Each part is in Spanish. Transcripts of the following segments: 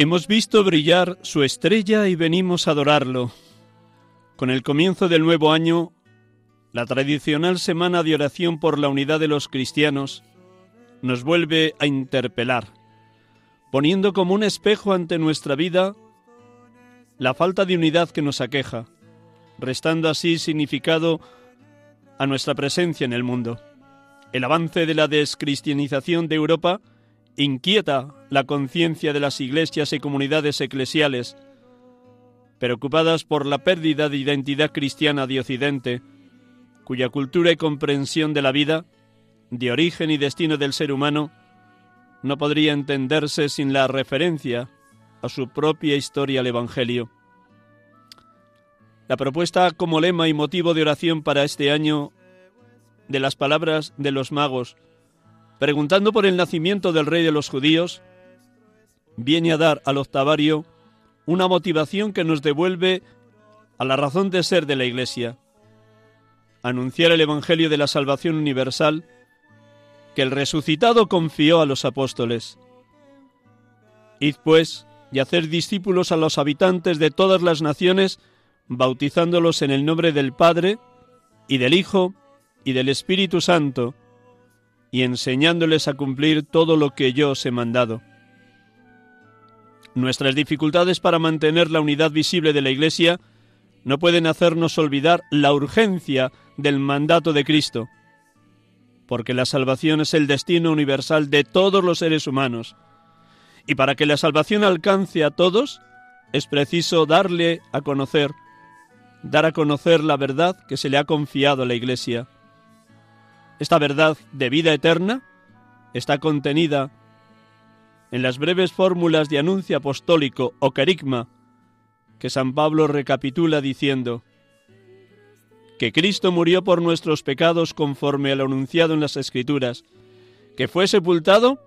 Hemos visto brillar su estrella y venimos a adorarlo. Con el comienzo del nuevo año, la tradicional semana de oración por la unidad de los cristianos nos vuelve a interpelar, poniendo como un espejo ante nuestra vida la falta de unidad que nos aqueja, restando así significado a nuestra presencia en el mundo. El avance de la descristianización de Europa inquieta la conciencia de las iglesias y comunidades eclesiales, preocupadas por la pérdida de identidad cristiana de Occidente, cuya cultura y comprensión de la vida, de origen y destino del ser humano, no podría entenderse sin la referencia a su propia historia al Evangelio. La propuesta como lema y motivo de oración para este año de las palabras de los magos, preguntando por el nacimiento del rey de los judíos, viene a dar al octavario una motivación que nos devuelve a la razón de ser de la Iglesia, anunciar el Evangelio de la salvación universal que el resucitado confió a los apóstoles. Id pues y hacer discípulos a los habitantes de todas las naciones, bautizándolos en el nombre del Padre y del Hijo y del Espíritu Santo, y enseñándoles a cumplir todo lo que yo os he mandado. Nuestras dificultades para mantener la unidad visible de la Iglesia no pueden hacernos olvidar la urgencia del mandato de Cristo, porque la salvación es el destino universal de todos los seres humanos, y para que la salvación alcance a todos, es preciso darle a conocer, dar a conocer la verdad que se le ha confiado a la Iglesia. Esta verdad de vida eterna está contenida en las breves fórmulas de anuncio apostólico o carigma que San Pablo recapitula diciendo que Cristo murió por nuestros pecados conforme a lo anunciado en las Escrituras, que fue sepultado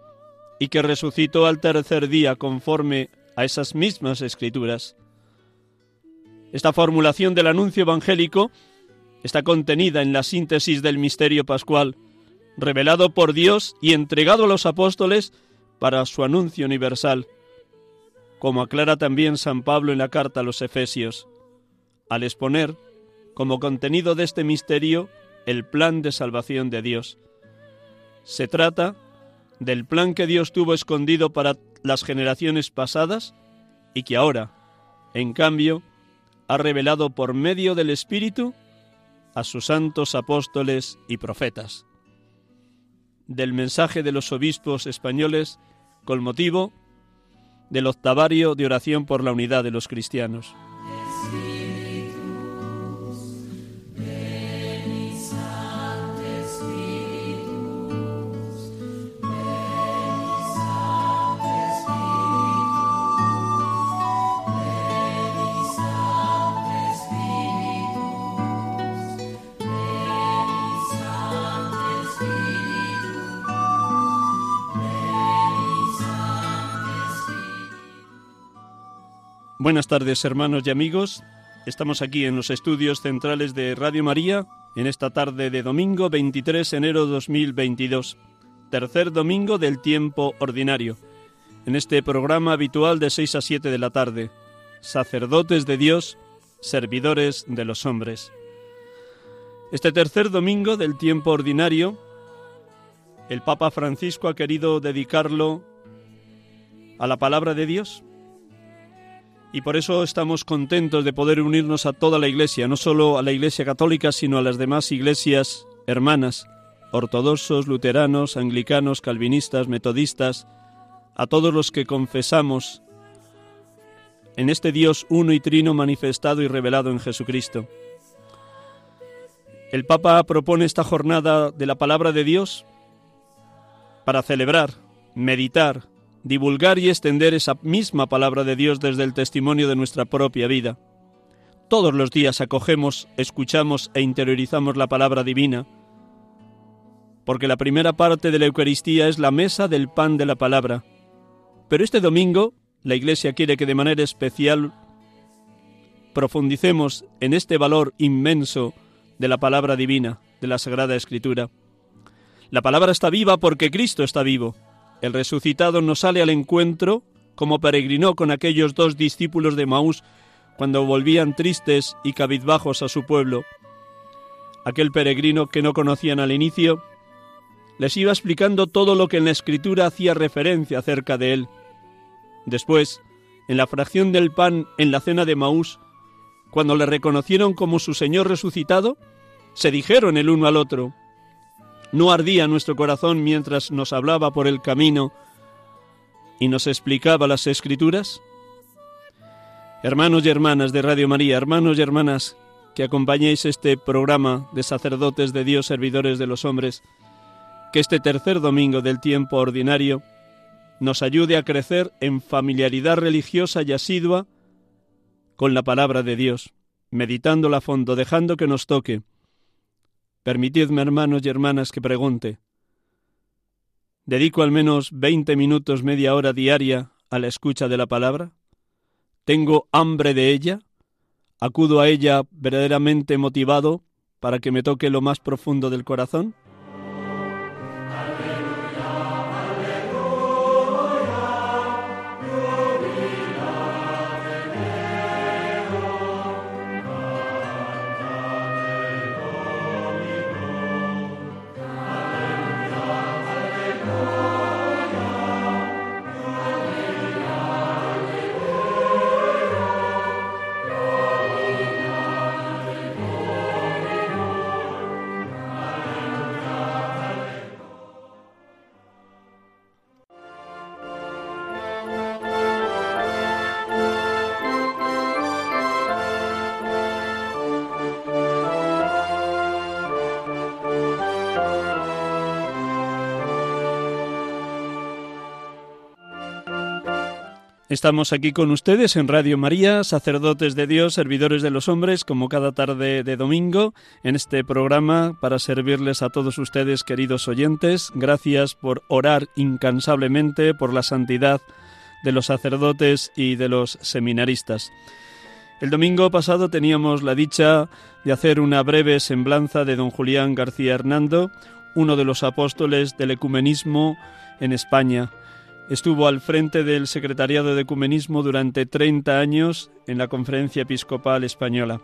y que resucitó al tercer día conforme a esas mismas Escrituras. Esta formulación del anuncio evangélico está contenida en la síntesis del misterio pascual, revelado por Dios y entregado a los apóstoles para su anuncio universal, como aclara también San Pablo en la carta a los Efesios, al exponer como contenido de este misterio el plan de salvación de Dios. Se trata del plan que Dios tuvo escondido para las generaciones pasadas y que ahora, en cambio, ha revelado por medio del Espíritu a sus santos apóstoles y profetas. Del mensaje de los obispos españoles con motivo del octavario de oración por la unidad de los cristianos. Buenas tardes hermanos y amigos. Estamos aquí en los estudios centrales de Radio María en esta tarde de domingo 23 de enero 2022, tercer domingo del tiempo ordinario, en este programa habitual de 6 a 7 de la tarde, sacerdotes de Dios, servidores de los hombres. Este tercer domingo del tiempo ordinario, el Papa Francisco ha querido dedicarlo a la palabra de Dios. Y por eso estamos contentos de poder unirnos a toda la Iglesia, no solo a la Iglesia católica, sino a las demás iglesias hermanas, ortodoxos, luteranos, anglicanos, calvinistas, metodistas, a todos los que confesamos en este Dios uno y trino manifestado y revelado en Jesucristo. El Papa propone esta jornada de la palabra de Dios para celebrar, meditar, divulgar y extender esa misma palabra de Dios desde el testimonio de nuestra propia vida. Todos los días acogemos, escuchamos e interiorizamos la palabra divina, porque la primera parte de la Eucaristía es la mesa del pan de la palabra. Pero este domingo la Iglesia quiere que de manera especial profundicemos en este valor inmenso de la palabra divina, de la Sagrada Escritura. La palabra está viva porque Cristo está vivo. El resucitado nos sale al encuentro como peregrinó con aquellos dos discípulos de Maús cuando volvían tristes y cabizbajos a su pueblo. Aquel peregrino que no conocían al inicio les iba explicando todo lo que en la escritura hacía referencia acerca de él. Después, en la fracción del pan en la cena de Maús, cuando le reconocieron como su Señor resucitado, se dijeron el uno al otro, ¿no ardía nuestro corazón mientras nos hablaba por el camino y nos explicaba las escrituras? Hermanos y hermanas de Radio María, hermanos y hermanas que acompañéis este programa de sacerdotes de Dios, servidores de los hombres, que este tercer domingo del tiempo ordinario nos ayude a crecer en familiaridad religiosa y asidua con la palabra de Dios, meditándola a fondo, dejando que nos toque. Permitidme, hermanos y hermanas, que pregunte. ¿Dedico al menos veinte minutos, media hora diaria a la escucha de la palabra? ¿Tengo hambre de ella? ¿Acudo a ella verdaderamente motivado para que me toque lo más profundo del corazón? Estamos aquí con ustedes en Radio María, sacerdotes de Dios, servidores de los hombres, como cada tarde de domingo, en este programa para servirles a todos ustedes, queridos oyentes. Gracias por orar incansablemente por la santidad de los sacerdotes y de los seminaristas. El domingo pasado teníamos la dicha de hacer una breve semblanza de don Julián García Hernando, uno de los apóstoles del ecumenismo en España Estuvo al frente del Secretariado de Ecumenismo durante 30 años en la Conferencia Episcopal Española.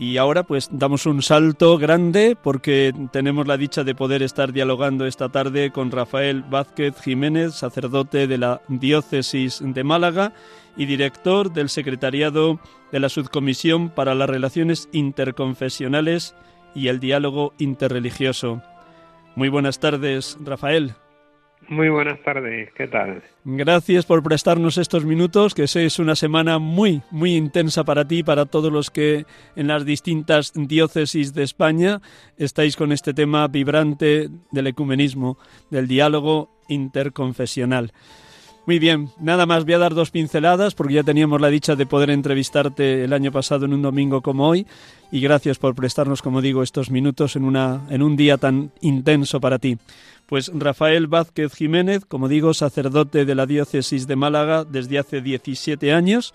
Y ahora pues damos un salto grande porque tenemos la dicha de poder estar dialogando esta tarde con Rafael Vázquez Jiménez, sacerdote de la Diócesis de Málaga y director del Secretariado de la Subcomisión para las Relaciones Interconfesionales y el Diálogo Interreligioso. Muy buenas tardes, Rafael. Muy buenas tardes, ¿qué tal? Gracias por prestarnos estos minutos, que es una semana muy, muy intensa para ti, para todos los que en las distintas diócesis de España estáis con este tema vibrante del ecumenismo, del diálogo interconfesional. Muy bien, nada más voy a dar dos pinceladas porque ya teníamos la dicha de poder entrevistarte el año pasado en un domingo como hoy y gracias por prestarnos, como digo, estos minutos en, una, en un día tan intenso para ti. Pues Rafael Vázquez Jiménez, como digo, sacerdote de la diócesis de Málaga desde hace 17 años.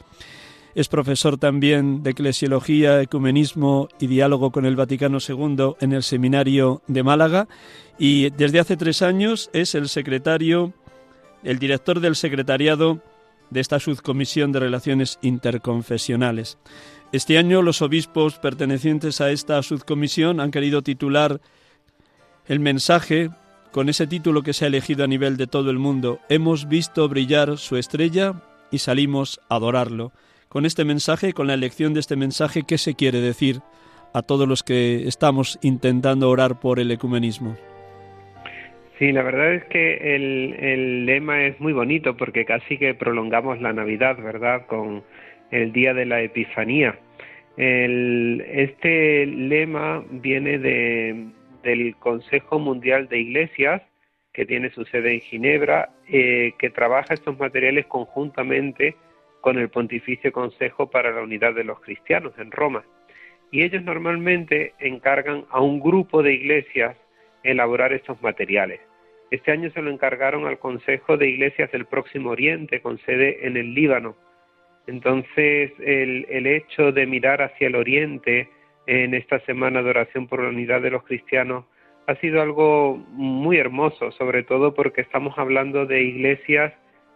es profesor también de Eclesiología, Ecumenismo y Diálogo con el Vaticano II en el Seminario de Málaga y desde hace tres años es el secretario, el director del secretariado de esta subcomisión de relaciones interconfesionales. Este año los obispos pertenecientes a esta subcomisión han querido titular el mensaje con ese título que se ha elegido a nivel de todo el mundo. Hemos visto brillar su estrella y salimos a adorarlo. Con este mensaje, con la elección de este mensaje, ¿qué se quiere decir a todos los que estamos intentando orar por el ecumenismo? Sí, la verdad es que el, lema es muy bonito porque casi que prolongamos la Navidad, ¿verdad? Con el día de la Epifanía. este lema viene del Consejo Mundial de Iglesias, que tiene su sede en Ginebra, eh, que trabaja estos materiales conjuntamente con el Pontificio Consejo para la Unidad de los Cristianos en Roma. Y ellos normalmente encargan a un grupo de iglesias elaborar estos materiales. Este año se lo encargaron al Consejo de Iglesias del Próximo Oriente, con sede en el Líbano. Entonces, el, el hecho de mirar hacia el Oriente en esta semana de oración por la unidad de los cristianos ha sido algo muy hermoso, sobre todo porque estamos hablando de iglesias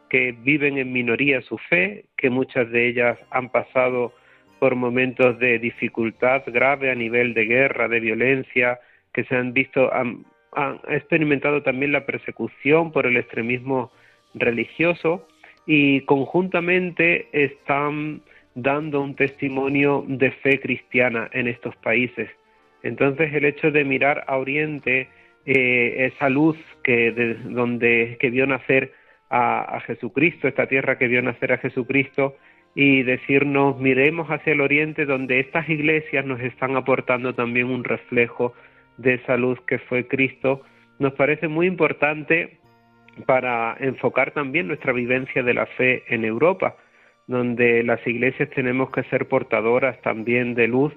que viven en minoría su fe, que muchas de ellas han pasado por momentos de dificultad grave a nivel de guerra, de violencia, que se han visto, han, experimentado también la persecución por el extremismo religioso y conjuntamente están dando un testimonio de fe cristiana en estos países. Entonces el hecho de mirar a Oriente, eh, esa luz que, de, donde, que vio nacer a, a Jesucristo, esta tierra que vio nacer a Jesucristo, y decirnos, miremos hacia el Oriente donde estas iglesias nos están aportando también un reflejo de esa luz que fue Cristo, nos parece muy importante para enfocar también nuestra vivencia de la fe en Europa, donde las iglesias tenemos que ser portadoras también de luz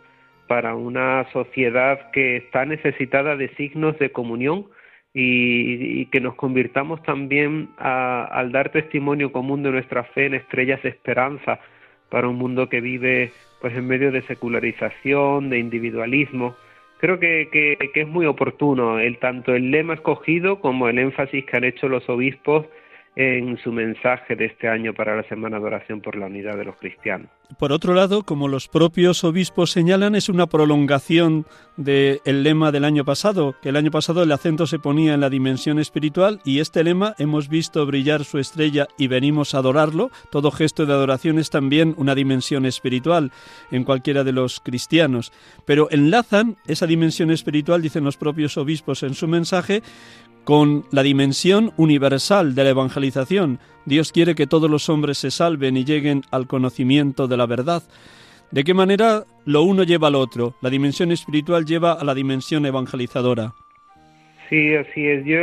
para una sociedad que está necesitada de signos de comunión y, que nos convirtamos también al dar testimonio común de nuestra fe en estrellas de esperanza para un mundo que vive pues en medio de secularización, de individualismo. Creo que, que, es muy oportuno el tanto el lema escogido como el énfasis que han hecho los obispos en su mensaje de este año para la Semana de Oración por la Unidad de los Cristianos. Por otro lado, como los propios obispos señalan, es una prolongación del lema del año pasado, que el año pasado el acento se ponía en la dimensión espiritual y este lema hemos visto brillar su estrella y venimos a adorarlo. Todo gesto de adoración es también una dimensión espiritual en cualquiera de los cristianos. Pero enlazan esa dimensión espiritual, dicen los propios obispos en su mensaje, con la dimensión universal de la evangelización. Dios quiere que todos los hombres se salven y lleguen al conocimiento de la verdad. ¿De qué manera lo uno lleva al otro? La dimensión espiritual lleva a la dimensión evangelizadora. Sí, así es. Yo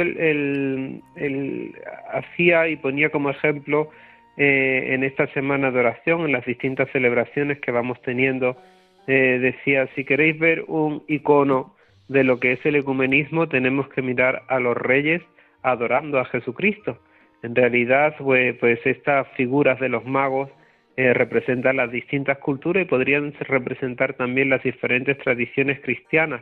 hacía y ponía como ejemplo eh, en esta semana de oración, en las distintas celebraciones que vamos teniendo, eh, decía, si queréis ver un icono de lo que es el ecumenismo tenemos que mirar a los reyes adorando a Jesucristo. En realidad, pues, pues estas figuras de los magos eh, representan las distintas culturas y podrían representar también las diferentes tradiciones cristianas,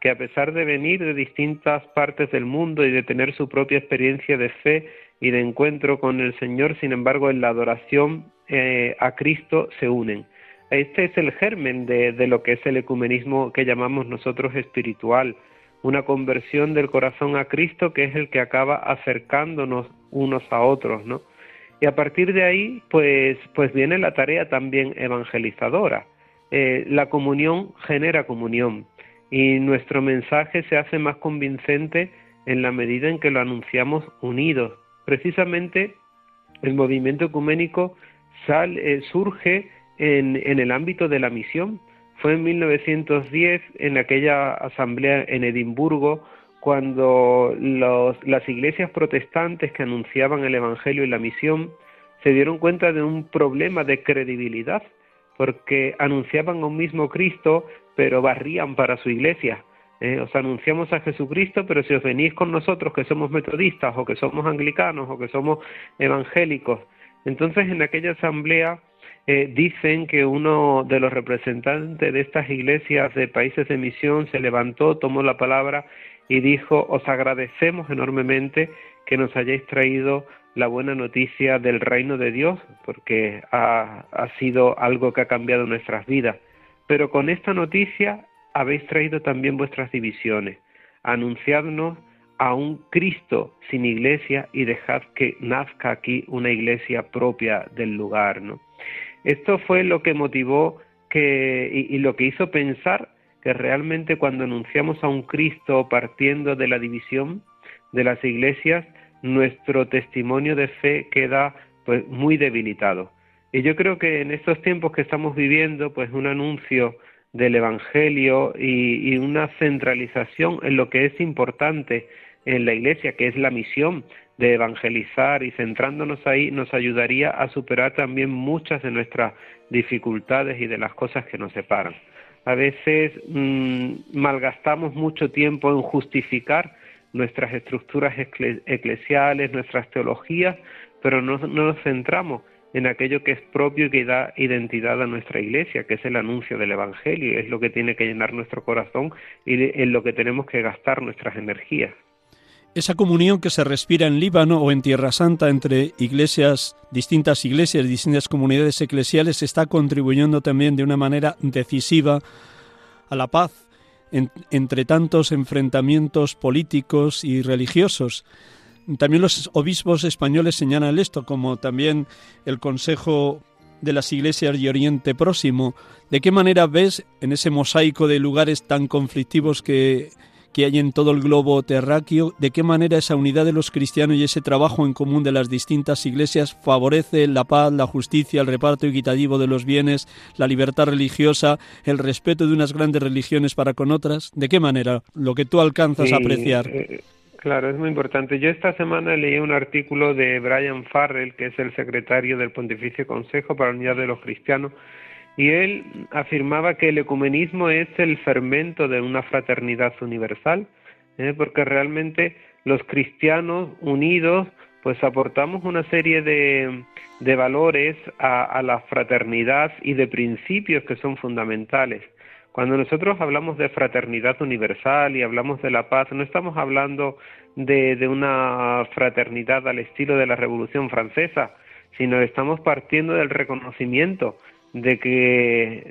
que a pesar de venir de distintas partes del mundo y de tener su propia experiencia de fe y de encuentro con el Señor, sin embargo, en la adoración eh, a Cristo se unen. Este es el germen de, lo que es el ecumenismo que llamamos nosotros espiritual, una conversión del corazón a Cristo que es el que acaba acercándonos unos a otros, ¿no? Y a partir de ahí, pues, pues viene la tarea también evangelizadora. Eh, la comunión genera comunión y nuestro mensaje se hace más convincente en la medida en que lo anunciamos unidos. Precisamente el movimiento ecuménico sale, surge en, el ámbito de la misión. Fue en 1910, en aquella asamblea en Edimburgo, cuando los, las iglesias protestantes que anunciaban el Evangelio y la misión se dieron cuenta de un problema de credibilidad, porque anunciaban a un mismo Cristo, pero barrían para su iglesia. Eh, os anunciamos a Jesucristo, pero si os venís con nosotros que somos metodistas o que somos anglicanos o que somos evangélicos. Entonces en aquella asamblea eh, dicen que uno de los representantes de estas iglesias de países de misión se levantó, tomó la palabra y dijo, os agradecemos enormemente que nos hayáis traído la buena noticia del reino de Dios, porque ha, ha sido algo que ha cambiado nuestras vidas. Pero con esta noticia habéis traído también vuestras divisiones. Anunciadnos a un Cristo sin iglesia y dejad que nazca aquí una iglesia propia del lugar, ¿no? Esto fue lo que motivó que, y, lo que hizo pensar que realmente cuando anunciamos a un Cristo partiendo de la división de las iglesias, nuestro testimonio de fe queda pues muy debilitado. Y yo creo que en estos tiempos que estamos viviendo, pues un anuncio del Evangelio y, una centralización en lo que es importante en la Iglesia, que es la misión de evangelizar y centrándonos ahí, nos ayudaría a superar también muchas de nuestras dificultades y de las cosas que nos separan. A veces mmm, malgastamos mucho tiempo en justificar nuestras estructuras eclesiales, nuestras teologías, pero no, no nos centramos en aquello que es propio y que da identidad a nuestra iglesia, que es el anuncio del Evangelio, es lo que tiene que llenar nuestro corazón y en lo que tenemos que gastar nuestras energías. Esa comunión que se respira en Líbano o en Tierra Santa entre iglesias, distintas iglesias, distintas comunidades eclesiales, está contribuyendo también de una manera decisiva a la paz en, entre tantos enfrentamientos políticos y religiosos. También los obispos españoles señalan esto, como también el Consejo de las Iglesias de Oriente Próximo. ¿De qué manera ves en ese mosaico de lugares tan conflictivos que que hay en todo el globo terráqueo, de qué manera esa unidad de los cristianos y ese trabajo en común de las distintas iglesias favorece la paz, la justicia, el reparto equitativo de los bienes, la libertad religiosa, el respeto de unas grandes religiones para con otras. ¿De qué manera? Lo que tú alcanzas sí, a apreciar. Eh, claro, es muy importante. Yo esta semana leí un artículo de Brian Farrell, que es el secretario del Pontificio Consejo para la Unidad de los Cristianos, y él afirmaba que el ecumenismo es el fermento de una fraternidad universal, ¿eh? porque realmente los cristianos unidos pues aportamos una serie de, de valores a, la fraternidad y de principios que son fundamentales. Cuando nosotros hablamos de fraternidad universal y hablamos de la paz, no estamos hablando de, de una fraternidad al estilo de la Revolución Francesa, sino estamos partiendo del reconocimiento de que,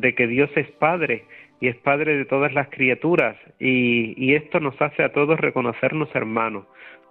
de que Dios es Padre y es Padre de todas las criaturas y, y esto nos hace a todos reconocernos hermanos.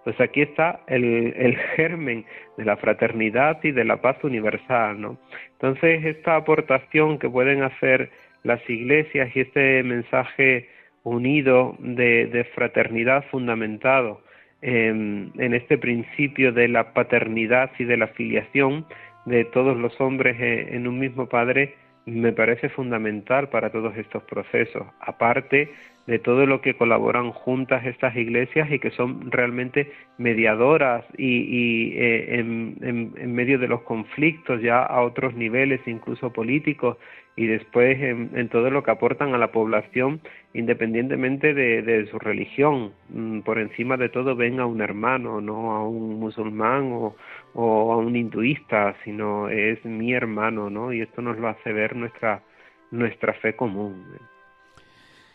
Pues aquí está el, el, germen de la fraternidad y de la paz universal, ¿no? Entonces esta aportación que pueden hacer las iglesias y este mensaje unido de, de fraternidad fundamentado en, en este principio de la paternidad y de la filiación, de todos los hombres en un mismo Padre me parece fundamental para todos estos procesos, aparte de todo lo que colaboran juntas estas iglesias y que son realmente mediadoras y, y eh, en, en, en, medio de los conflictos ya a otros niveles, incluso políticos, y después en, en todo lo que aportan a la población independientemente de, de, su religión. Mm, por encima de todo ven a un hermano, no a un musulmán o, o a un hinduista, sino es mi hermano, ¿no? Y esto nos lo hace ver nuestra, nuestra fe común.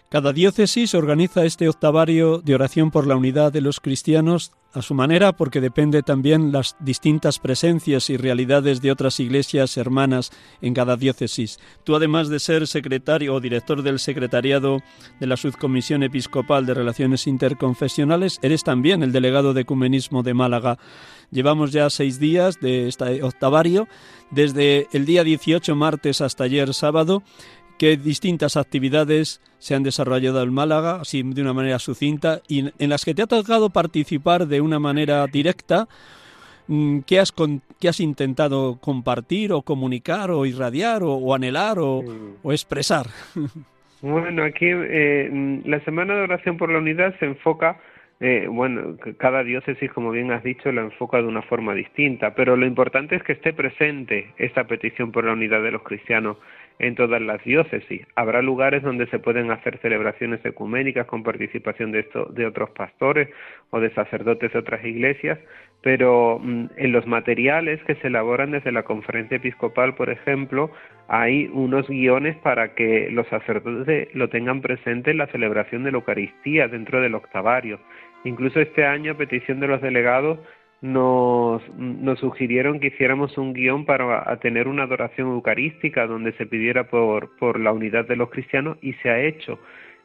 Cada diócesis organiza este octavario de oración por la unidad de los cristianos a su manera porque depende también las distintas presencias y realidades de otras iglesias hermanas en cada diócesis. Tú además de ser secretario o director del secretariado de la Subcomisión Episcopal de Relaciones Interconfesionales, eres también el delegado de Ecumenismo de Málaga. Llevamos ya seis días de este octavario, desde el día 18 martes hasta ayer sábado, qué distintas actividades se han desarrollado en Málaga, así de una manera sucinta, y en las que te ha tocado participar de una manera directa. mm, ¿Qué has, con, qué has intentado compartir o comunicar o irradiar o, o anhelar o, o, expresar? Bueno, aquí eh, la Semana de Oración por la Unidad se enfoca eh, bueno, cada diócesis, como bien has dicho, la enfoca de una forma distinta, pero lo importante es que esté presente esta petición por la unidad de los cristianos en todas las diócesis. Habrá lugares donde se pueden hacer celebraciones ecuménicas con participación de, de otros pastores o de sacerdotes de otras iglesias, pero mm, en los materiales que se elaboran desde la conferencia episcopal, por ejemplo, hay unos guiones para que los sacerdotes lo tengan presente en la celebración de la Eucaristía dentro del octavario. Incluso este año, a petición de los delegados, nos, nos sugirieron que hiciéramos un guion para tener una adoración eucarística donde se pidiera por, por la unidad de los cristianos y se ha hecho.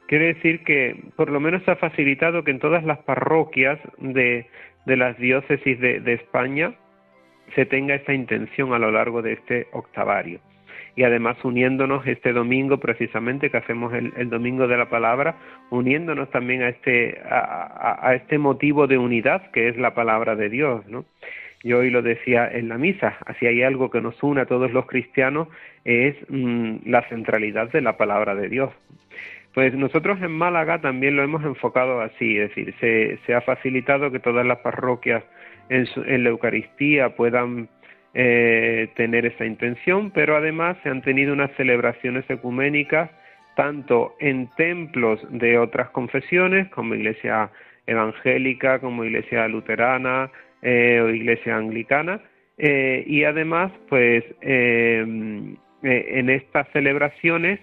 Quiere decir que por lo menos se ha facilitado que en todas las parroquias de, de las diócesis de, de España se tenga esta intención a lo largo de este octavario y además uniéndonos este domingo precisamente que hacemos el, domingo de la palabra, uniéndonos también a este, a, este motivo de unidad que es la palabra de Dios, ¿no? Yo hoy lo decía en la misa, así hay algo que nos une a todos los cristianos es mm, la centralidad de la palabra de Dios. Pues nosotros en Málaga también lo hemos enfocado así, es decir, se, se ha facilitado que todas las parroquias en, en la Eucaristía puedan eh, tener esa intención, pero además se han tenido unas celebraciones ecuménicas tanto en templos de otras confesiones, como iglesia evangélica, como iglesia luterana eh, o iglesia anglicana, eh, y además, pues, en estas celebraciones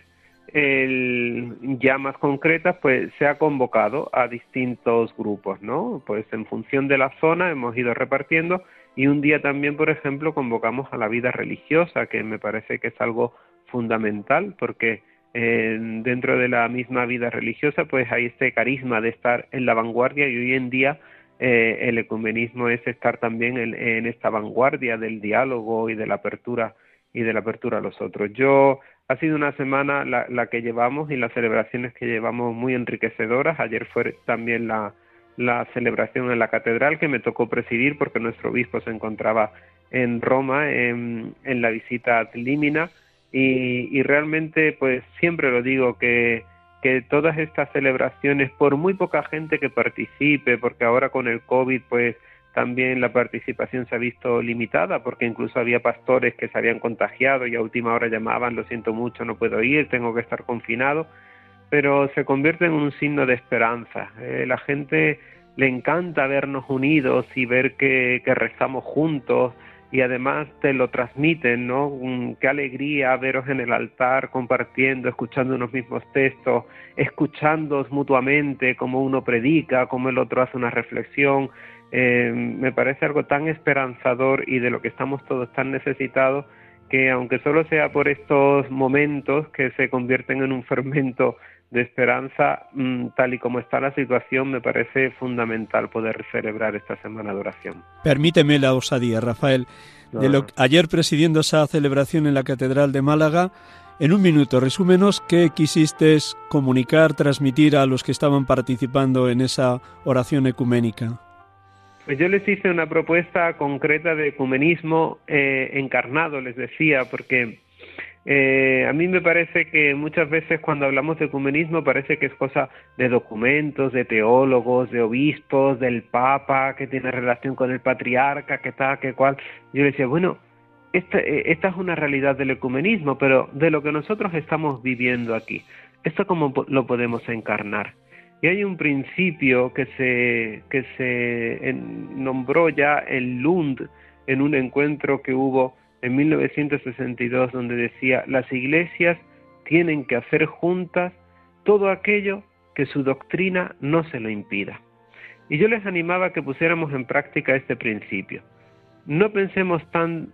ya más concretas, pues se ha convocado a distintos grupos, ¿no? Pues en función de la zona hemos ido repartiendo y un día también, por ejemplo, convocamos a la vida religiosa, que me parece que es algo fundamental, porque eh, dentro de la misma vida religiosa, pues hay este carisma de estar en la vanguardia y hoy en día eh, el ecumenismo es estar también en, esta vanguardia del diálogo y de la apertura y de la apertura a los otros. Yo ha sido una semana la, la que llevamos y las celebraciones que llevamos muy enriquecedoras. Ayer fue también la, la celebración en la catedral que me tocó presidir porque nuestro obispo se encontraba en Roma en, la visita a Límina. Y, realmente pues siempre lo digo que, que todas estas celebraciones por muy poca gente que participe porque ahora con el COVID pues también la participación se ha visto limitada porque incluso había pastores que se habían contagiado y a última hora llamaban lo siento mucho no puedo ir tengo que estar confinado pero se convierte en un signo de esperanza. Eh, la gente le encanta vernos unidos y ver que, rezamos juntos y además te lo transmiten, ¿no? qué alegría veros en el altar compartiendo, escuchando unos mismos textos, escuchándoos mutuamente, como uno predica, como el otro hace una reflexión. Eh, me parece algo tan esperanzador y de lo que estamos todos tan necesitados que aunque solo sea por estos momentos que se convierten en un fermento de esperanza, mm, tal y como está la situación, me parece fundamental poder celebrar esta semana de oración. Permíteme la osadía, Rafael. De lo, ayer presidiendo esa celebración en la Catedral de Málaga, en un minuto, resúmenos qué quisiste comunicar, transmitir a los que estaban participando en esa oración ecuménica. Pues yo les hice una propuesta concreta de ecumenismo eh, encarnado, les decía, porque eh, a mí me parece que muchas veces cuando hablamos de ecumenismo parece que es cosa de documentos, de teólogos, de obispos, del papa, que tiene relación con el patriarca, que tal, que cual. Yo decía, bueno, esta, eh, esta es una realidad del ecumenismo, pero de lo que nosotros estamos viviendo aquí, ¿esto cómo lo podemos encarnar? Y hay un principio que se, que se nombró ya en Lund en un encuentro que hubo en 1962 donde decía, las iglesias tienen que hacer juntas todo aquello que su doctrina no se lo impida. Y yo les animaba a que pusiéramos en práctica este principio. No pensemos tan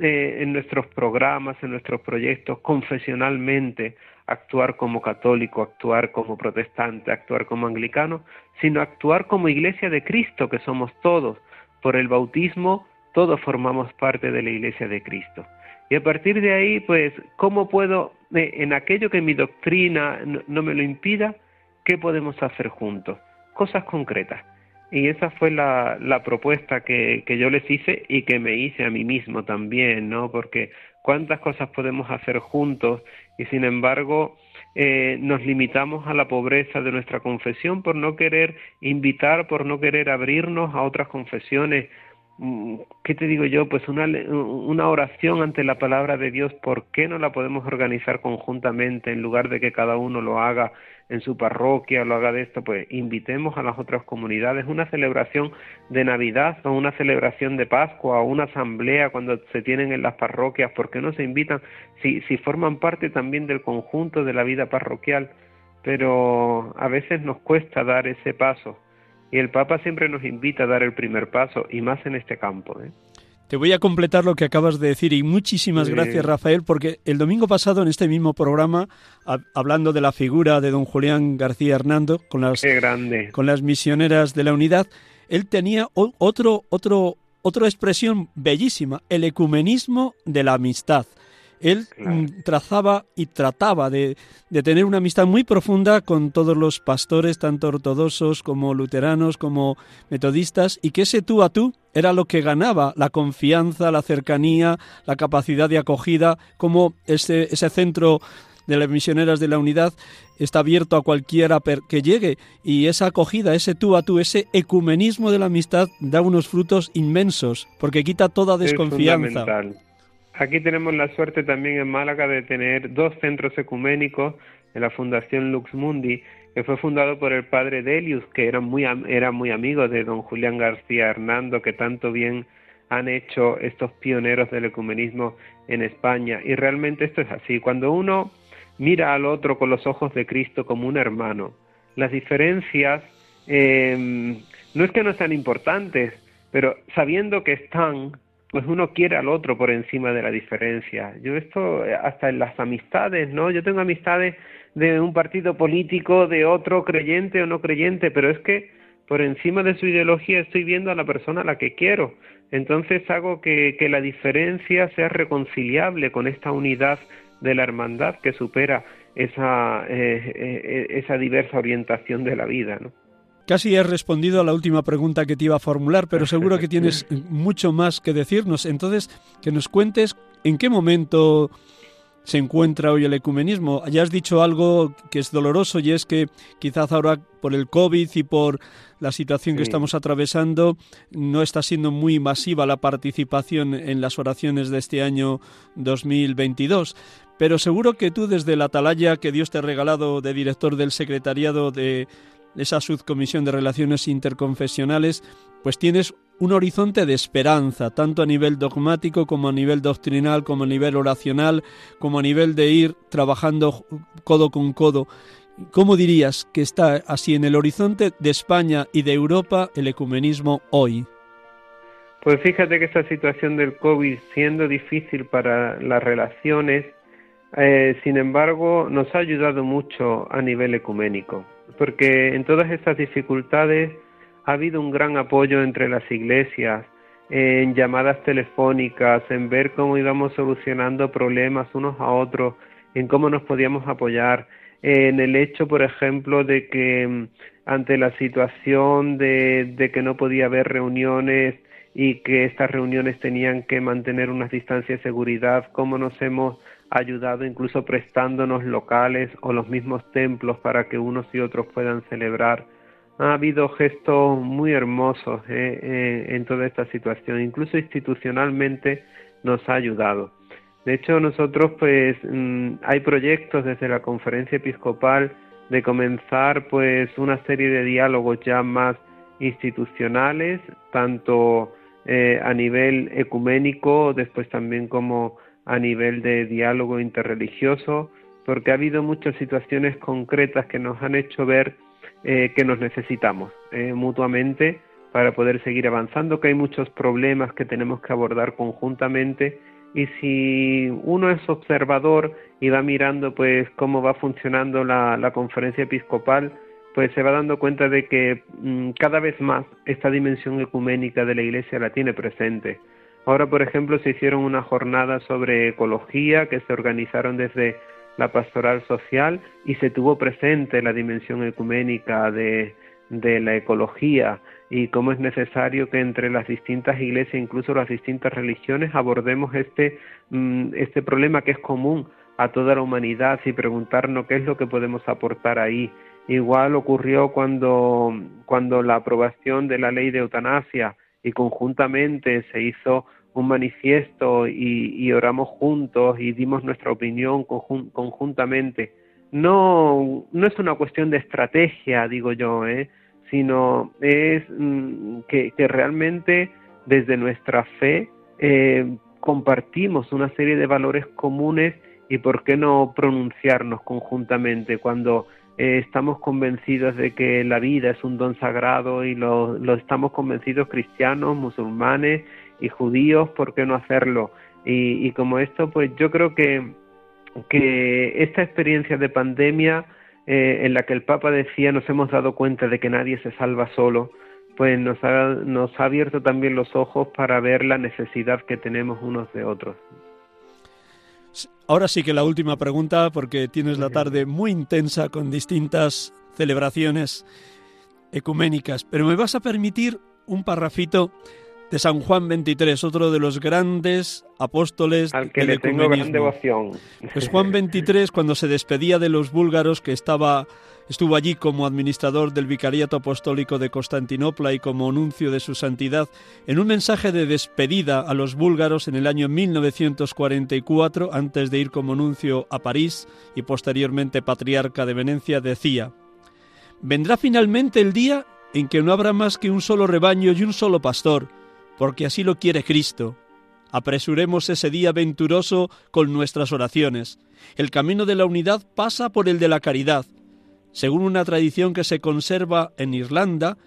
eh, en nuestros programas, en nuestros proyectos, confesionalmente, actuar como católico, actuar como protestante, actuar como anglicano, sino actuar como iglesia de Cristo, que somos todos, por el bautismo todos formamos parte de la iglesia de Cristo. Y a partir de ahí, pues, ¿cómo puedo, eh, en aquello que mi doctrina no, me lo impida, qué podemos hacer juntos? Cosas concretas. Y esa fue la, propuesta que, yo les hice y que me hice a mí mismo también, ¿no? Porque cuántas cosas podemos hacer juntos y sin embargo eh, nos limitamos a la pobreza de nuestra confesión por no querer invitar, por no querer abrirnos a otras confesiones ¿qué te digo yo? Pues una, una oración ante la palabra de Dios, ¿por qué no la podemos organizar conjuntamente en lugar de que cada uno lo haga en su parroquia, lo haga de esto? Pues invitemos a las otras comunidades, una celebración de Navidad o una celebración de Pascua o una asamblea cuando se tienen en las parroquias, ¿por qué no se invitan? Si, si forman parte también del conjunto de la vida parroquial, pero a veces nos cuesta dar ese paso y el Papa siempre nos invita a dar el primer paso, y más en este campo. ¿eh? Te voy a completar lo que acabas de decir y muchísimas gracias Rafael porque el domingo pasado en este mismo programa hablando de la figura de don Julián García Hernando con las con las misioneras de la unidad él tenía otro otro otra expresión bellísima el ecumenismo de la amistad él mm, trazaba y trataba de, tener una amistad muy profunda con todos los pastores, tanto ortodoxos como luteranos, como metodistas, y que ese tú a tú era lo que ganaba la confianza, la cercanía, la capacidad de acogida, como ese, ese centro de las misioneras de la unidad está abierto a cualquiera que llegue y esa acogida, ese tú a tú, ese ecumenismo de la amistad da unos frutos inmensos porque quita toda desconfianza. Aquí tenemos la suerte también en Málaga de tener dos centros ecuménicos en la Fundación Lux Mundi, que fue fundado por el padre Delius, que era muy, era muy amigo de don Julián García Hernando, que tanto bien han hecho estos pioneros del ecumenismo en España. Y realmente esto es así. Cuando uno mira al otro con los ojos de Cristo como un hermano, las diferencias eh, no es que no sean importantes, pero sabiendo que están, pues uno quiere al otro por encima de la diferencia. Yo esto eh, hasta en las amistades, ¿no? Yo tengo amistades de un partido político, de otro creyente o no creyente, pero es que por encima de su ideología estoy viendo a la persona a la que quiero. Entonces hago que, que la diferencia sea reconciliable con esta unidad de la hermandad que supera esa, eh, eh, esa diversa orientación de la vida, ¿no? Casi he respondido a la última pregunta que te iba a formular, pero seguro que tienes mucho más que decirnos. Entonces, que nos cuentes en qué momento se encuentra hoy el ecumenismo. Ya has dicho algo que es doloroso y es que quizás ahora por el COVID y por la situación que estamos atravesando no está siendo muy masiva la participación en las oraciones de este año 2022. Pero seguro que tú desde la atalaya que Dios te ha regalado de director del secretariado de esa subcomisión de relaciones interconfesionales, pues tienes un horizonte de esperanza, tanto a nivel dogmático como a nivel doctrinal, como a nivel oracional, como a nivel de ir trabajando codo con codo. ¿Cómo dirías que está así en el horizonte de España y de Europa el ecumenismo hoy? Pues fíjate que esta situación del COVID siendo difícil para las relaciones, eh, sin embargo, nos ha ayudado mucho a nivel ecuménico porque en todas estas dificultades ha habido un gran apoyo entre las iglesias, en llamadas telefónicas, en ver cómo íbamos solucionando problemas unos a otros, en cómo nos podíamos apoyar, en el hecho, por ejemplo, de que mm, ante la situación de, de que no podía haber reuniones y que estas reuniones tenían que mantener unas distancias de seguridad, cómo nos hemos ayudado incluso prestándonos locales o los mismos templos para que unos y otros puedan celebrar. Ha habido gestos muy hermosos eh, eh, en toda esta situación, incluso institucionalmente nos ha ayudado. De hecho, nosotros pues mm, hay proyectos desde la conferencia episcopal de comenzar pues una serie de diálogos ya más institucionales, tanto eh, a nivel ecuménico, después también como a nivel de diálogo interreligioso, porque ha habido muchas situaciones concretas que nos han hecho ver eh, que nos necesitamos eh, mutuamente para poder seguir avanzando, que hay muchos problemas que tenemos que abordar conjuntamente y si uno es observador y va mirando pues cómo va funcionando la, conferencia episcopal, pues se va dando cuenta de que mm, cada vez más esta dimensión ecuménica de la Iglesia la tiene presente. Ahora, por ejemplo, se hicieron una jornada sobre ecología que se organizaron desde la pastoral social y se tuvo presente la dimensión ecuménica de, la ecología y cómo es necesario que entre las distintas iglesias, incluso las distintas religiones, abordemos este, mm, este problema que es común a toda la humanidad y preguntarnos qué es lo que podemos aportar ahí. Igual ocurrió cuando la aprobación de la ley de eutanasia y conjuntamente se hizo un manifiesto y, oramos juntos y dimos nuestra opinión conjuntamente. No, no es una cuestión de estrategia, digo yo, ¿eh? sino es mm, que, realmente desde nuestra fe eh, compartimos una serie de valores comunes y por qué no pronunciarnos conjuntamente cuando eh, estamos convencidos de que la vida es un don sagrado y lo, estamos convencidos cristianos, musulmanes y judíos, ¿por qué no hacerlo? Y, y como esto, pues yo creo que, que esta experiencia de pandemia eh, en la que el Papa decía nos hemos dado cuenta de que nadie se salva solo, pues nos ha, nos ha abierto también los ojos para ver la necesidad que tenemos unos de otros. Ahora sí que la última pregunta, porque tienes la tarde muy intensa con distintas celebraciones ecuménicas, pero me vas a permitir un parrafito de San Juan 23, otro de los grandes apóstoles Al que le tengo gran devoción. Pues Juan 23, cuando se despedía de los búlgaros, que estaba, estuvo allí como administrador del Vicariato Apostólico de Constantinopla y como nuncio de su santidad, en un mensaje de despedida a los búlgaros en el año 1944, antes de ir como nuncio a París y posteriormente patriarca de Venecia, decía, Vendrá finalmente el día en que no habrá más que un solo rebaño y un solo pastor, porque así lo quiere Cristo. Apresuremos ese día venturoso con nuestras oraciones. El camino de la unidad pasa por el de la caridad. Según una tradición que se conserva en Irlanda,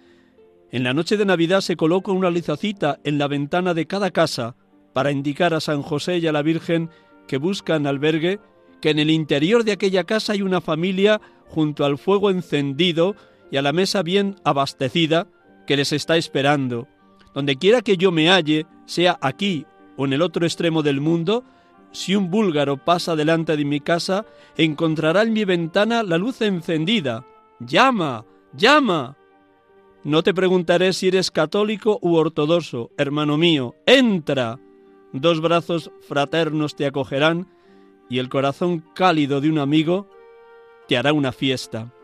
en la noche de Navidad se coloca una lizacita en la ventana de cada casa para indicar a San José y a la Virgen que buscan albergue que en el interior de aquella casa hay una familia junto al fuego encendido y a la mesa bien abastecida que les está esperando. Donde quiera que yo me halle, sea aquí o en el otro extremo del mundo, si un búlgaro pasa delante de mi casa, encontrará en mi ventana la luz encendida. ¡Llama! ¡Llama! No te preguntaré si eres católico u ortodoxo, hermano mío. ¡Entra! Dos brazos fraternos te acogerán y el corazón cálido de un amigo te hará una fiesta.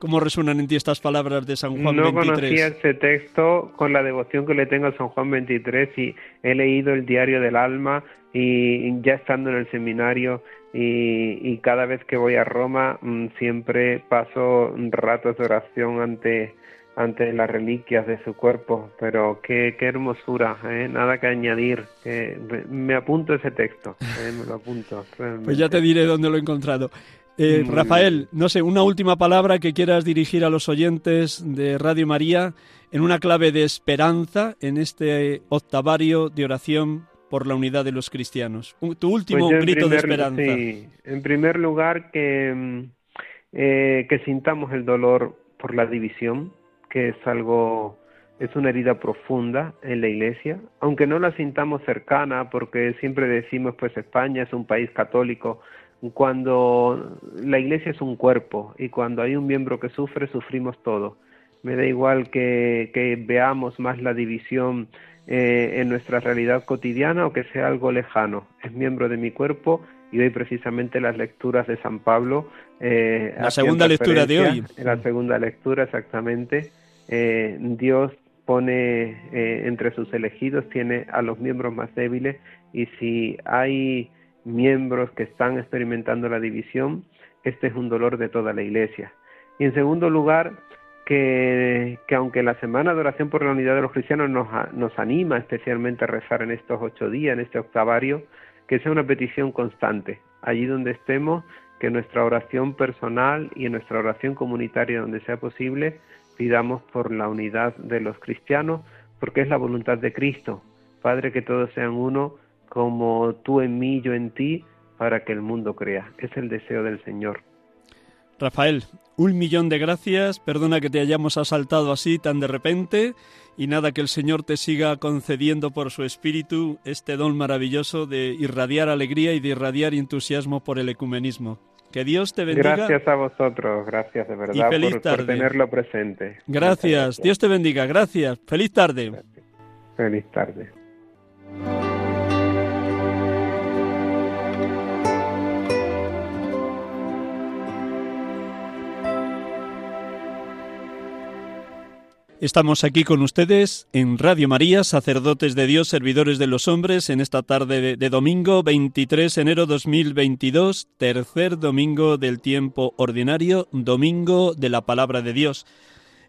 ¿Cómo resuenan en ti estas palabras de San Juan 23? No conocía ese texto con la devoción que le tengo a San Juan 23 y he leído el diario del alma y ya estando en el seminario y, cada vez que voy a Roma mm, siempre paso ratos de oración ante ante las reliquias de su cuerpo, pero qué, qué hermosura, ¿eh? nada que añadir. me apunto ese texto, ¿eh? me lo apunto. Pues ya te diré dónde lo he encontrado. Eh, Rafael, no sé, una última palabra que quieras dirigir a los oyentes de Radio María en una clave de esperanza en este octavario de oración por la unidad de los cristianos. Tu último pues grito de esperanza. Sí, en primer lugar que, mm, eh, que sintamos el dolor por la división, que es algo es una herida profunda en la iglesia, aunque no la sintamos cercana, porque siempre decimos, pues España es un país católico, cuando la iglesia es un cuerpo y cuando hay un miembro que sufre, sufrimos todo. Me da igual que, que veamos más la división eh, en nuestra realidad cotidiana o que sea algo lejano. Es miembro de mi cuerpo y hoy precisamente las lecturas de San Pablo. Eh, la segunda lectura de hoy. En la segunda lectura, exactamente. Eh, Dios pone entre sus elegidos, tiene a los miembros más débiles y si hay miembros que están experimentando la división, este es un dolor de toda la iglesia. Y en segundo lugar, que, que aunque la semana de oración por la unidad de los cristianos nos, nos anima especialmente a rezar en estos ocho días, en este octavario, que sea una petición constante, allí donde estemos, que nuestra oración personal y en nuestra oración comunitaria donde sea posible, pidamos por la unidad de los cristianos, porque es la voluntad de Cristo. Padre, que todos sean uno como tú en mí, yo en ti, para que el mundo crea. Es el deseo del Señor. Rafael, un millón de gracias. Perdona que te hayamos asaltado así tan de repente y nada que el Señor te siga concediendo por su espíritu este don maravilloso de irradiar alegría y de irradiar entusiasmo por el ecumenismo. Que Dios te bendiga. Gracias a vosotros, gracias de verdad por, por, tenerlo presente. Gracias. Dios te bendiga, gracias. Feliz tarde. Feliz tarde. Estamos aquí con ustedes en Radio María, sacerdotes de Dios, servidores de los hombres, en esta tarde de, domingo 23 de enero 2022, tercer domingo del tiempo ordinario, domingo de la palabra de Dios.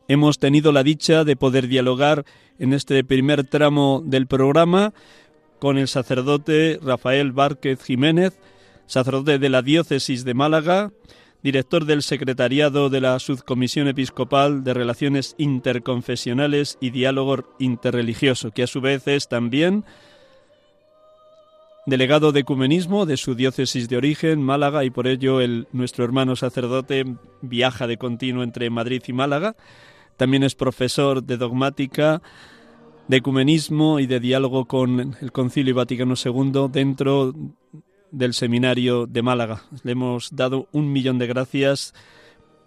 Hemos tenido la dicha de poder dialogar en este primer tramo del programa con el sacerdote Rafael Várquez Jiménez, sacerdote de la diócesis de Málaga, director del Secretariado de la Subcomisión Episcopal de Relaciones Interconfesionales y Diálogo Interreligioso, que a su vez es también delegado de ecumenismo de su diócesis de origen, Málaga, y por ello el, nuestro hermano sacerdote viaja de continuo entre Madrid y Málaga. También es profesor de dogmática, de ecumenismo y de diálogo con el Concilio Vaticano II dentro del Seminario de Málaga. Le hemos dado un millón de gracias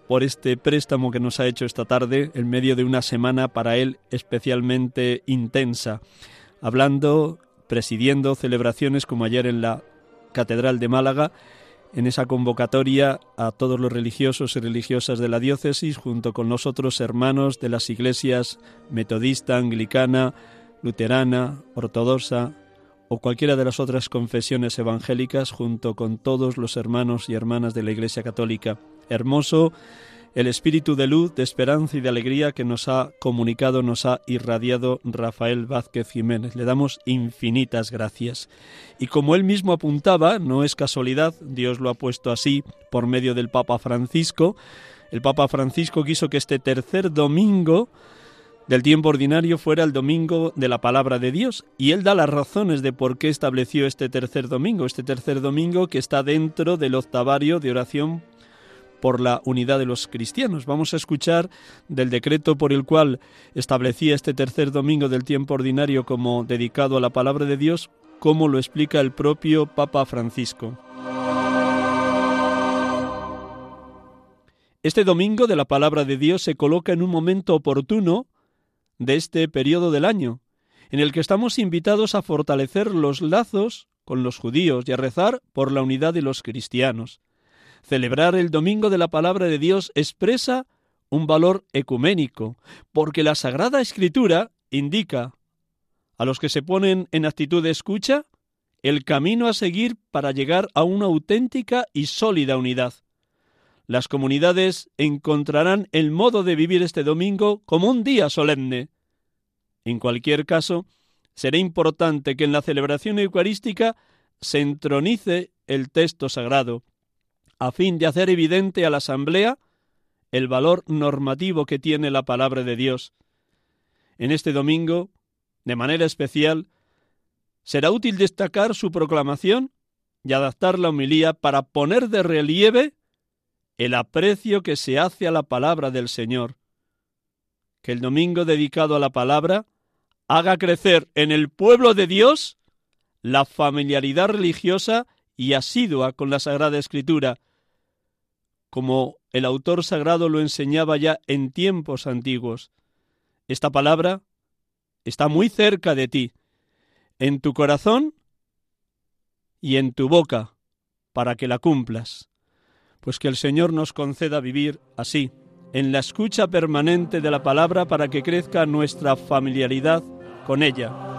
por este préstamo que nos ha hecho esta tarde en medio de una semana para él especialmente intensa, hablando, presidiendo celebraciones como ayer en la Catedral de Málaga, en esa convocatoria a todos los religiosos y religiosas de la diócesis, junto con los otros hermanos de las iglesias metodista, anglicana, luterana, ortodoxa, o cualquiera de las otras confesiones evangélicas junto con todos los hermanos y hermanas de la Iglesia Católica. Hermoso el espíritu de luz, de esperanza y de alegría que nos ha comunicado, nos ha irradiado Rafael Vázquez Jiménez. Le damos infinitas gracias. Y como él mismo apuntaba, no es casualidad, Dios lo ha puesto así por medio del Papa Francisco. El Papa Francisco quiso que este tercer domingo del tiempo ordinario fuera el domingo de la palabra de Dios. Y él da las razones de por qué estableció este tercer domingo, este tercer domingo que está dentro del octavario de oración por la unidad de los cristianos. Vamos a escuchar del decreto por el cual establecía este tercer domingo del tiempo ordinario como dedicado a la palabra de Dios, cómo lo explica el propio Papa Francisco. Este domingo de la palabra de Dios se coloca en un momento oportuno de este periodo del año, en el que estamos invitados a fortalecer los lazos con los judíos y a rezar por la unidad de los cristianos. Celebrar el Domingo de la Palabra de Dios expresa un valor ecuménico, porque la Sagrada Escritura indica a los que se ponen en actitud de escucha el camino a seguir para llegar a una auténtica y sólida unidad las comunidades encontrarán el modo de vivir este domingo como un día solemne. En cualquier caso, será importante que en la celebración eucarística se entronice el texto sagrado, a fin de hacer evidente a la Asamblea el valor normativo que tiene la palabra de Dios. En este domingo, de manera especial, será útil destacar su proclamación y adaptar la homilía para poner de relieve el aprecio que se hace a la palabra del Señor. Que el domingo dedicado a la palabra haga crecer en el pueblo de Dios la familiaridad religiosa y asidua con la Sagrada Escritura, como el autor sagrado lo enseñaba ya en tiempos antiguos. Esta palabra está muy cerca de ti, en tu corazón y en tu boca, para que la cumplas. Pues que el Señor nos conceda vivir así, en la escucha permanente de la palabra para que crezca nuestra familiaridad con ella.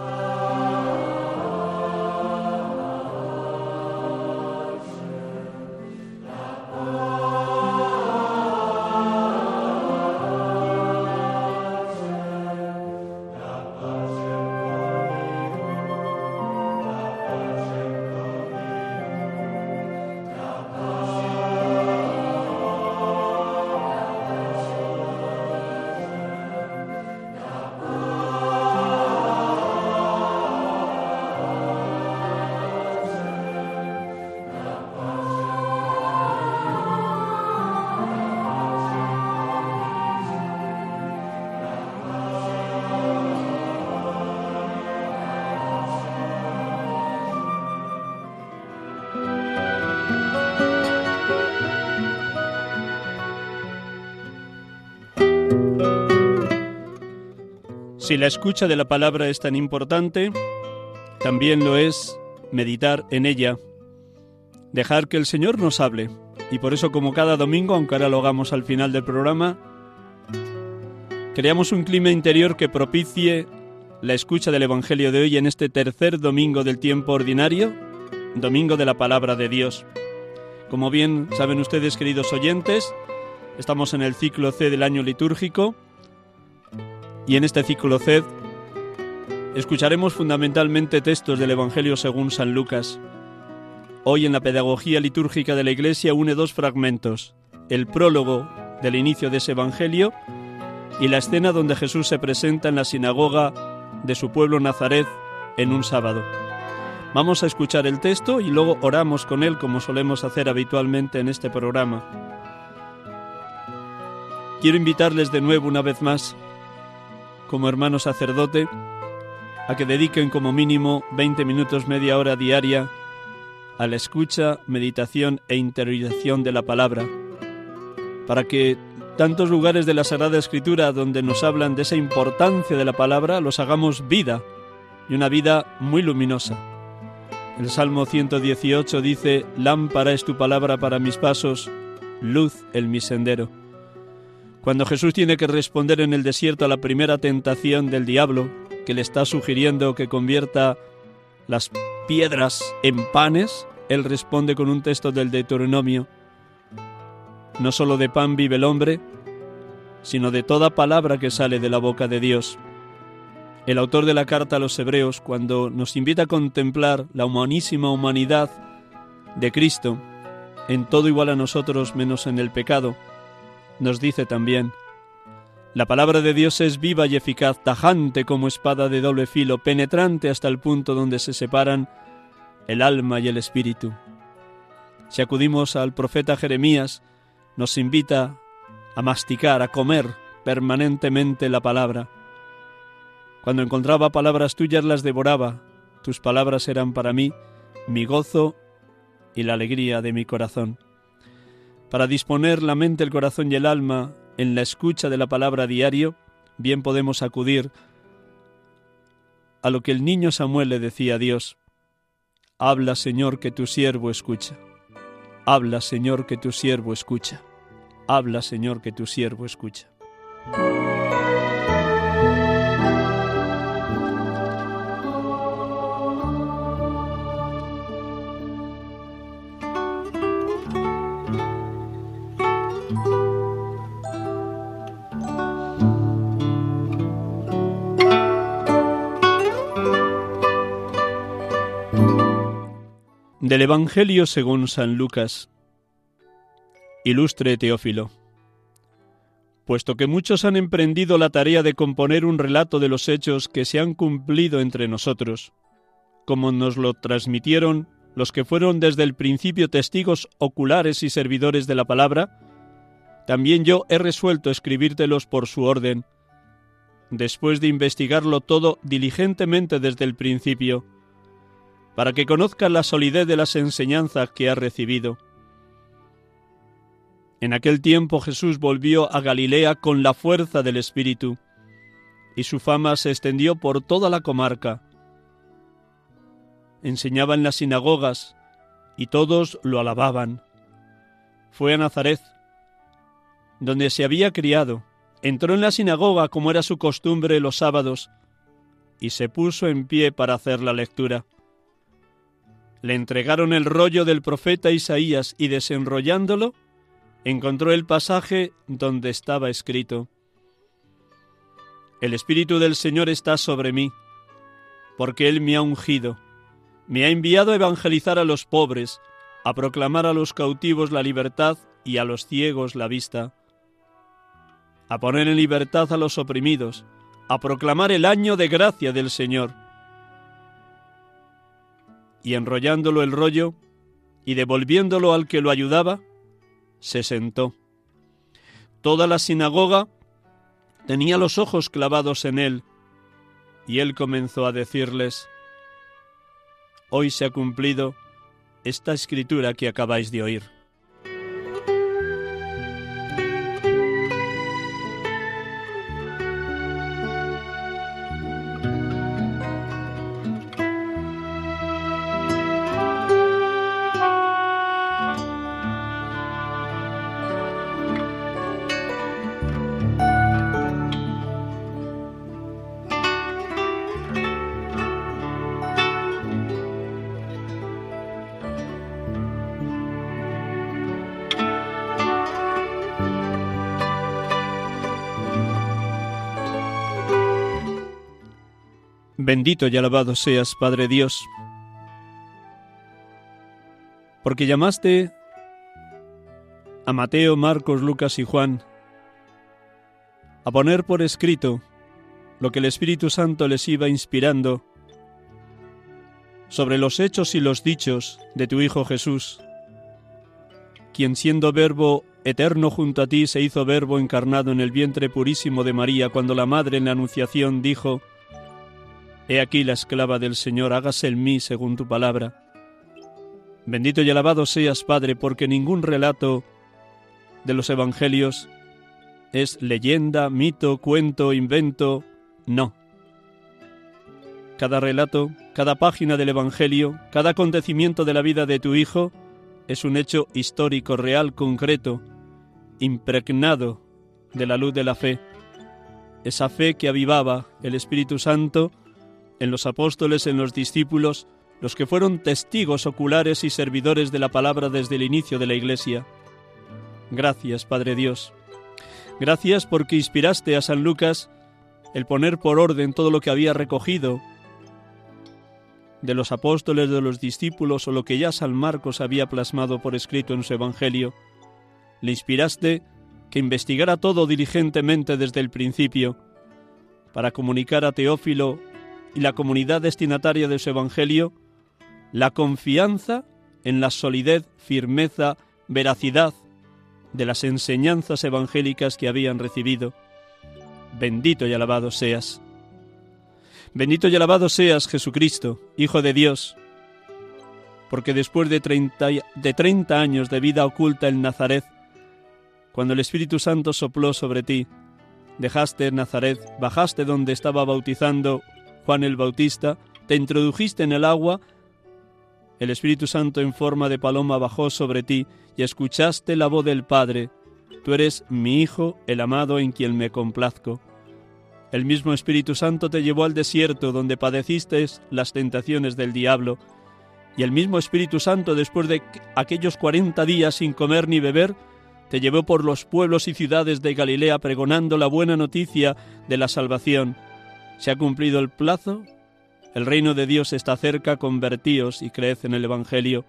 Si la escucha de la palabra es tan importante, también lo es meditar en ella, dejar que el Señor nos hable. Y por eso, como cada domingo, aunque ahora lo hagamos al final del programa, Creamos un clima interior que propicie la escucha del Evangelio de hoy en este tercer domingo del tiempo ordinario, domingo de la palabra de Dios. Como bien saben ustedes, queridos oyentes, estamos en el ciclo C del año litúrgico y en este ciclo C escucharemos fundamentalmente textos del Evangelio según San Lucas. Hoy en la pedagogía litúrgica de la Iglesia une dos fragmentos, el prólogo del inicio de ese Evangelio y la escena donde Jesús se presenta en la sinagoga de su pueblo Nazaret en un sábado. Vamos a escuchar el texto y luego oramos con él como solemos hacer habitualmente en este programa. Quiero invitarles de nuevo una vez más, como hermano sacerdote, a que dediquen como mínimo 20 minutos, media hora diaria a la escucha, meditación e interiorización de la palabra, para que tantos lugares de la Sagrada Escritura donde nos hablan de esa importancia de la palabra, los hagamos vida, y una vida muy luminosa. El Salmo 118 dice, Lámpara es tu palabra para mis pasos, luz en mi sendero. Cuando Jesús tiene que responder en el desierto a la primera tentación del diablo, que le está sugiriendo que convierta las piedras en panes, él responde con un texto del Deuteronomio, no solo de pan vive el hombre, sino de toda palabra que sale de la boca de Dios. El autor de la carta a los Hebreos, cuando nos invita a contemplar la humanísima humanidad de Cristo, en todo igual a nosotros menos en el pecado, nos dice también, la palabra de Dios es viva y eficaz, tajante como espada de doble filo, penetrante hasta el punto donde se separan el alma y el espíritu. Si acudimos al profeta Jeremías, nos invita a masticar, a comer permanentemente la palabra. Cuando encontraba palabras tuyas las devoraba, tus palabras eran para mí mi gozo y la alegría de mi corazón. Para disponer la mente, el corazón y el alma en la escucha de la palabra diario, bien podemos acudir a lo que el niño Samuel le decía a Dios. Habla, Señor, que tu siervo escucha. Habla, Señor, que tu siervo escucha. Habla, Señor, que tu siervo escucha. Del Evangelio según San Lucas. Ilustre Teófilo. Puesto que muchos han emprendido la tarea de componer un relato de los hechos que se han cumplido entre nosotros, como nos lo transmitieron los que fueron desde el principio testigos oculares y servidores de la palabra, también yo he resuelto escribírtelos por su orden, después de investigarlo todo diligentemente desde el principio, para que conozca la solidez de las enseñanzas que ha recibido en aquel tiempo Jesús volvió a Galilea con la fuerza del Espíritu, y su fama se extendió por toda la comarca. Enseñaba en las sinagogas, y todos lo alababan. Fue a Nazaret, donde se había criado, entró en la sinagoga como era su costumbre los sábados, y se puso en pie para hacer la lectura. Le entregaron el rollo del profeta Isaías y desenrollándolo, encontró el pasaje donde estaba escrito, El Espíritu del Señor está sobre mí, porque Él me ha ungido, me ha enviado a evangelizar a los pobres, a proclamar a los cautivos la libertad y a los ciegos la vista, a poner en libertad a los oprimidos, a proclamar el año de gracia del Señor. Y enrollándolo el rollo y devolviéndolo al que lo ayudaba, se sentó. Toda la sinagoga tenía los ojos clavados en él, y él comenzó a decirles, Hoy se ha cumplido esta escritura que acabáis de oír. Bendito y alabado seas, Padre Dios, porque llamaste a Mateo, Marcos, Lucas y Juan a poner por escrito lo que el Espíritu Santo les iba inspirando sobre los hechos y los dichos de tu Hijo Jesús, quien siendo verbo eterno junto a ti se hizo verbo encarnado en el vientre purísimo de María, cuando la Madre en la Anunciación dijo, He aquí la esclava del Señor, hágase en mí según tu palabra. Bendito y alabado seas, Padre, porque ningún relato de los Evangelios es leyenda, mito, cuento, invento, no. Cada relato, cada página del Evangelio, cada acontecimiento de la vida de tu Hijo es un hecho histórico, real, concreto, impregnado de la luz de la fe, esa fe que avivaba el Espíritu Santo en los apóstoles, en los discípulos, los que fueron testigos oculares y servidores de la palabra desde el inicio de la Iglesia. Gracias, Padre Dios. Gracias porque inspiraste a San Lucas el poner por orden todo lo que había recogido de los apóstoles, de los discípulos o lo que ya San Marcos había plasmado por escrito en su Evangelio. Le inspiraste que investigara todo diligentemente desde el principio, para comunicar a Teófilo y la comunidad destinataria de su Evangelio la confianza en la solidez, firmeza, veracidad de las enseñanzas evangélicas que habían recibido. Bendito y alabado seas. Bendito y alabado seas, Jesucristo, Hijo de Dios, porque después de treinta, de treinta años de vida oculta en Nazaret, cuando el Espíritu Santo sopló sobre ti, dejaste Nazaret, bajaste donde estaba bautizando Juan el Bautista, te introdujiste en el agua, el Espíritu Santo en forma de paloma bajó sobre ti y escuchaste la voz del Padre, tú eres mi Hijo, el amado en quien me complazco. El mismo Espíritu Santo te llevó al desierto donde padeciste las tentaciones del diablo, y el mismo Espíritu Santo, después de aquellos cuarenta días sin comer ni beber, te llevó por los pueblos y ciudades de Galilea pregonando la buena noticia de la salvación se ha cumplido el plazo, el reino de Dios está cerca, convertíos y creed en el Evangelio.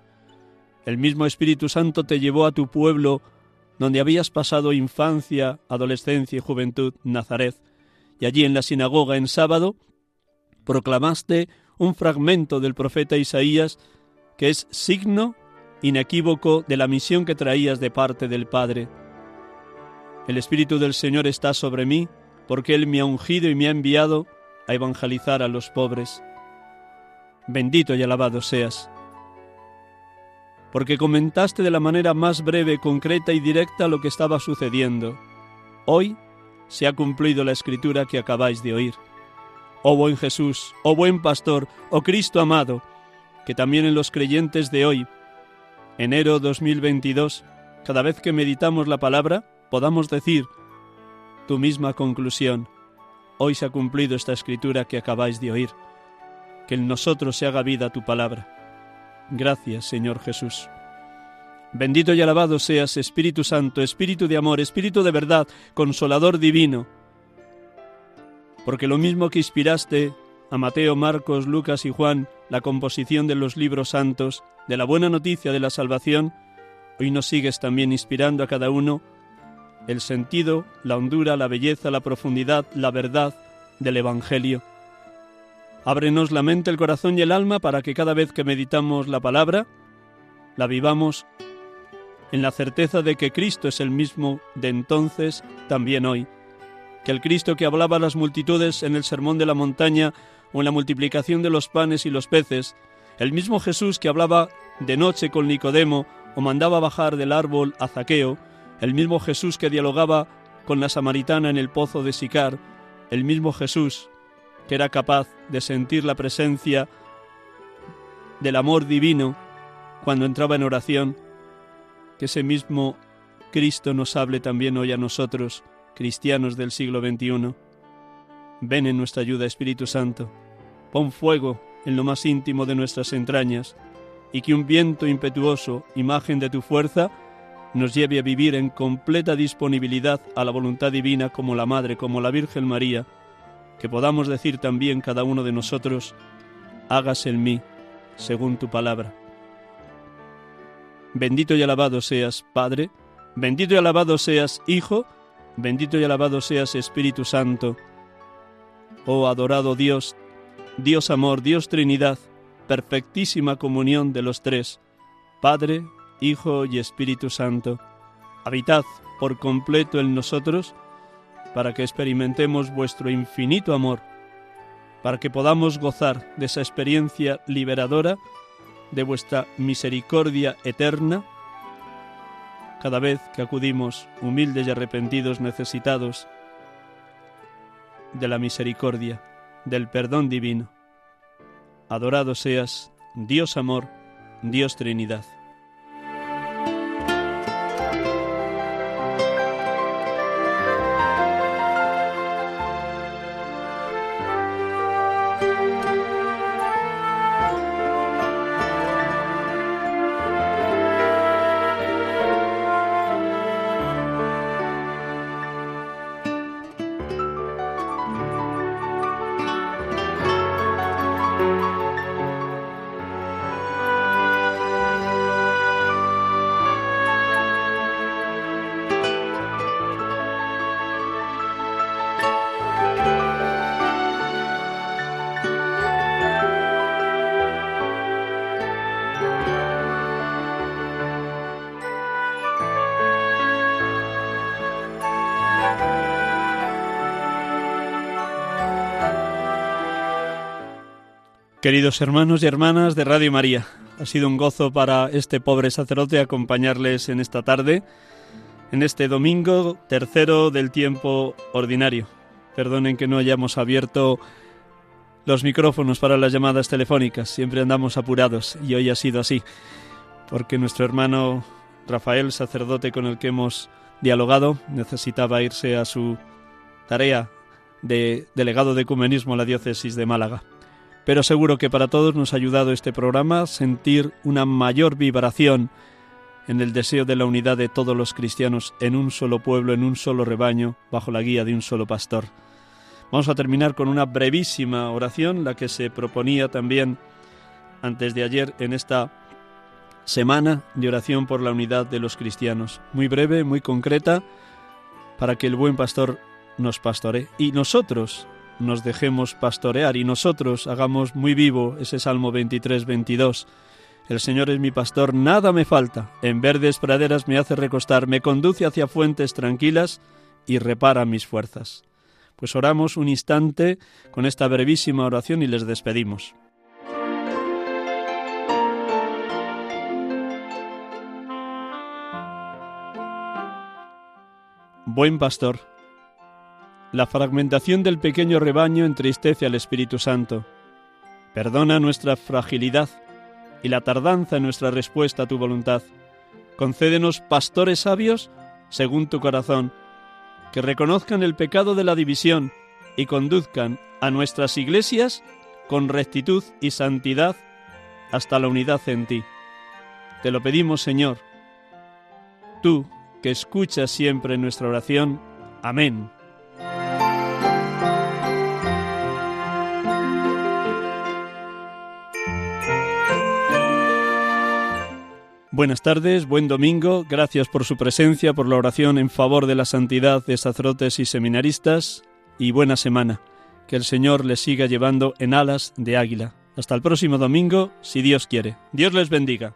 El mismo Espíritu Santo te llevó a tu pueblo, donde habías pasado infancia, adolescencia y juventud, Nazaret, y allí en la sinagoga en sábado proclamaste un fragmento del profeta Isaías que es signo inequívoco de la misión que traías de parte del Padre. El Espíritu del Señor está sobre mí, porque Él me ha ungido y me ha enviado a evangelizar a los pobres. Bendito y alabado seas, porque comentaste de la manera más breve, concreta y directa lo que estaba sucediendo. Hoy se ha cumplido la escritura que acabáis de oír. Oh buen Jesús, oh buen pastor, oh Cristo amado, que también en los creyentes de hoy, enero 2022, cada vez que meditamos la palabra, podamos decir tu misma conclusión. Hoy se ha cumplido esta escritura que acabáis de oír. Que en nosotros se haga vida tu palabra. Gracias, Señor Jesús. Bendito y alabado seas, Espíritu Santo, Espíritu de amor, Espíritu de verdad, Consolador divino. Porque lo mismo que inspiraste a Mateo, Marcos, Lucas y Juan la composición de los libros santos, de la buena noticia de la salvación, hoy nos sigues también inspirando a cada uno el sentido, la hondura, la belleza, la profundidad, la verdad del Evangelio. Ábrenos la mente, el corazón y el alma para que cada vez que meditamos la palabra, la vivamos en la certeza de que Cristo es el mismo de entonces, también hoy, que el Cristo que hablaba a las multitudes en el Sermón de la Montaña o en la multiplicación de los panes y los peces, el mismo Jesús que hablaba de noche con Nicodemo o mandaba bajar del árbol a Zaqueo, el mismo Jesús que dialogaba con la samaritana en el pozo de Sicar, el mismo Jesús que era capaz de sentir la presencia del amor divino cuando entraba en oración, que ese mismo Cristo nos hable también hoy a nosotros, cristianos del siglo XXI. Ven en nuestra ayuda, Espíritu Santo. Pon fuego en lo más íntimo de nuestras entrañas, y que un viento impetuoso, imagen de tu fuerza, nos lleve a vivir en completa disponibilidad a la voluntad divina como la Madre, como la Virgen María, que podamos decir también cada uno de nosotros, hágase en mí según tu palabra. Bendito y alabado seas, Padre, bendito y alabado seas, Hijo, bendito y alabado seas, Espíritu Santo. Oh adorado Dios, Dios amor, Dios Trinidad, perfectísima comunión de los tres, Padre, Hijo y Espíritu Santo. Habitad por completo en nosotros, para que experimentemos vuestro infinito amor, para que podamos gozar de esa experiencia liberadora de vuestra misericordia eterna, cada vez que acudimos humildes y arrepentidos necesitados de la misericordia, del perdón divino. Adorado seas, Dios amor, Dios Trinidad. Queridos hermanos y hermanas de Radio María, ha sido un gozo para este pobre sacerdote acompañarles en esta tarde, en este domingo tercero del tiempo ordinario. Perdonen que no hayamos abierto los micrófonos para las llamadas telefónicas, siempre andamos apurados y hoy ha sido así, porque nuestro hermano Rafael, sacerdote con el que hemos dialogado, necesitaba irse a su tarea de delegado de ecumenismo a la diócesis de Málaga pero seguro que para todos nos ha ayudado este programa a sentir una mayor vibración en el deseo de la unidad de todos los cristianos en un solo pueblo, en un solo rebaño, bajo la guía de un solo pastor. Vamos a terminar con una brevísima oración, la que se proponía también antes de ayer en esta semana de oración por la unidad de los cristianos. Muy breve, muy concreta, para que el buen pastor nos pastore. Y nosotros, nos dejemos pastorear y nosotros hagamos muy vivo ese Salmo 23, 22. El Señor es mi pastor, nada me falta. En verdes praderas me hace recostar, me conduce hacia fuentes tranquilas y repara mis fuerzas. Pues oramos un instante con esta brevísima oración y les despedimos. Buen pastor, la fragmentación del pequeño rebaño entristece al Espíritu Santo. Perdona nuestra fragilidad y la tardanza en nuestra respuesta a tu voluntad. Concédenos pastores sabios según tu corazón, que reconozcan el pecado de la división y conduzcan a nuestras iglesias con rectitud y santidad hasta la unidad en ti. Te lo pedimos, Señor, tú que escuchas siempre nuestra oración. Amén. Buenas tardes, buen domingo, gracias por su presencia, por la oración en favor de la santidad de sacerdotes y seminaristas y buena semana. Que el Señor les siga llevando en alas de águila. Hasta el próximo domingo, si Dios quiere. Dios les bendiga.